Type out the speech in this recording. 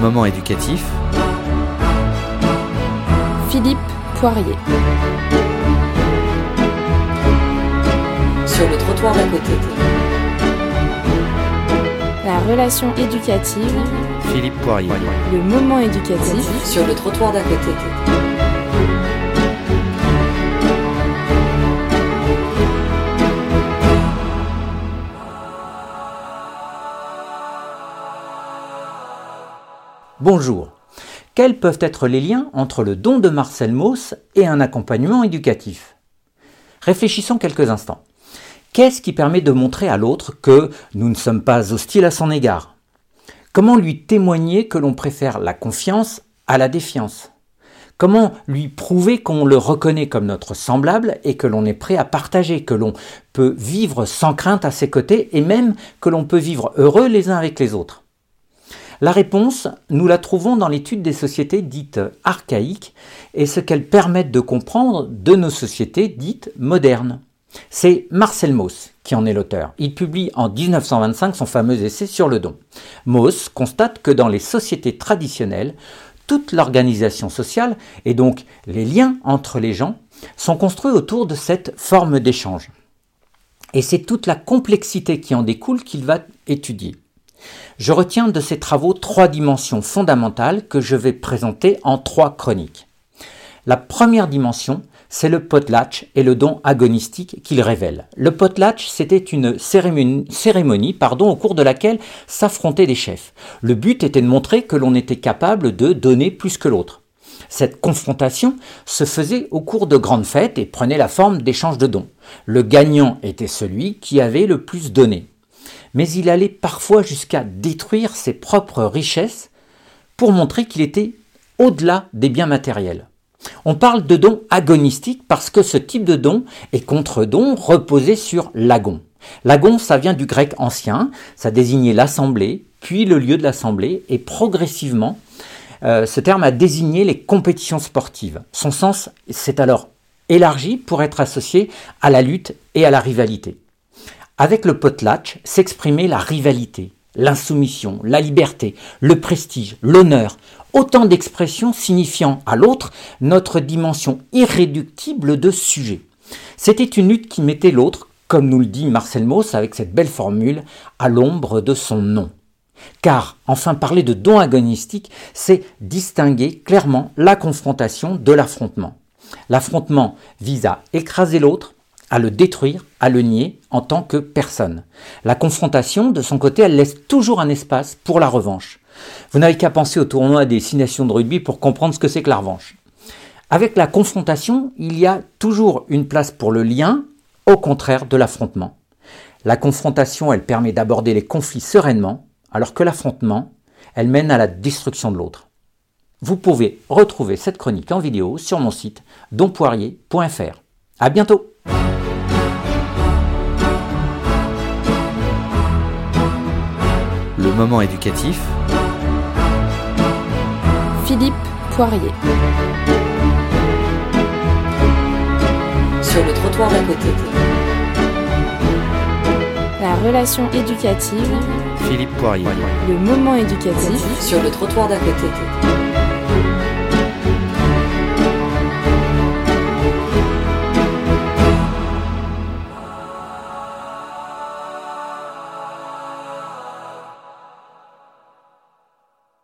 moment éducatif. Philippe Poirier. Sur le trottoir d'à côté. La relation éducative. Philippe Poirier. Le moment éducatif. Sur le trottoir d'à côté. Bonjour. Quels peuvent être les liens entre le don de Marcel Mauss et un accompagnement éducatif? Réfléchissons quelques instants. Qu'est-ce qui permet de montrer à l'autre que nous ne sommes pas hostiles à son égard? Comment lui témoigner que l'on préfère la confiance à la défiance? Comment lui prouver qu'on le reconnaît comme notre semblable et que l'on est prêt à partager, que l'on peut vivre sans crainte à ses côtés et même que l'on peut vivre heureux les uns avec les autres? La réponse, nous la trouvons dans l'étude des sociétés dites archaïques et ce qu'elles permettent de comprendre de nos sociétés dites modernes. C'est Marcel Mauss qui en est l'auteur. Il publie en 1925 son fameux essai sur le don. Mauss constate que dans les sociétés traditionnelles, toute l'organisation sociale et donc les liens entre les gens sont construits autour de cette forme d'échange. Et c'est toute la complexité qui en découle qu'il va étudier. Je retiens de ces travaux trois dimensions fondamentales que je vais présenter en trois chroniques. La première dimension, c'est le potlatch et le don agonistique qu'il révèle. Le potlatch, c'était une cérémonie, pardon, au cours de laquelle s'affrontaient des chefs. Le but était de montrer que l'on était capable de donner plus que l'autre. Cette confrontation se faisait au cours de grandes fêtes et prenait la forme d'échanges de dons. Le gagnant était celui qui avait le plus donné mais il allait parfois jusqu'à détruire ses propres richesses pour montrer qu'il était au-delà des biens matériels. On parle de don agonistique parce que ce type de don est contre-don reposé sur l'agon. L'agon, ça vient du grec ancien, ça désignait l'assemblée, puis le lieu de l'assemblée, et progressivement, euh, ce terme a désigné les compétitions sportives. Son sens s'est alors élargi pour être associé à la lutte et à la rivalité. Avec le potlatch s'exprimait la rivalité, l'insoumission, la liberté, le prestige, l'honneur, autant d'expressions signifiant à l'autre notre dimension irréductible de sujet. C'était une lutte qui mettait l'autre, comme nous le dit Marcel Mauss avec cette belle formule, à l'ombre de son nom. Car, enfin, parler de don agonistique, c'est distinguer clairement la confrontation de l'affrontement. L'affrontement vise à écraser l'autre, à le détruire, à le nier en tant que personne. La confrontation, de son côté, elle laisse toujours un espace pour la revanche. Vous n'avez qu'à penser au tournoi des six nations de rugby pour comprendre ce que c'est que la revanche. Avec la confrontation, il y a toujours une place pour le lien, au contraire de l'affrontement. La confrontation, elle permet d'aborder les conflits sereinement, alors que l'affrontement, elle mène à la destruction de l'autre. Vous pouvez retrouver cette chronique en vidéo sur mon site donpoirier.fr. À bientôt! Le moment éducatif. Philippe Poirier. Sur le trottoir d'à côté. La relation éducative. Philippe Poirier. Le moment éducatif. Sur le trottoir d'à côté.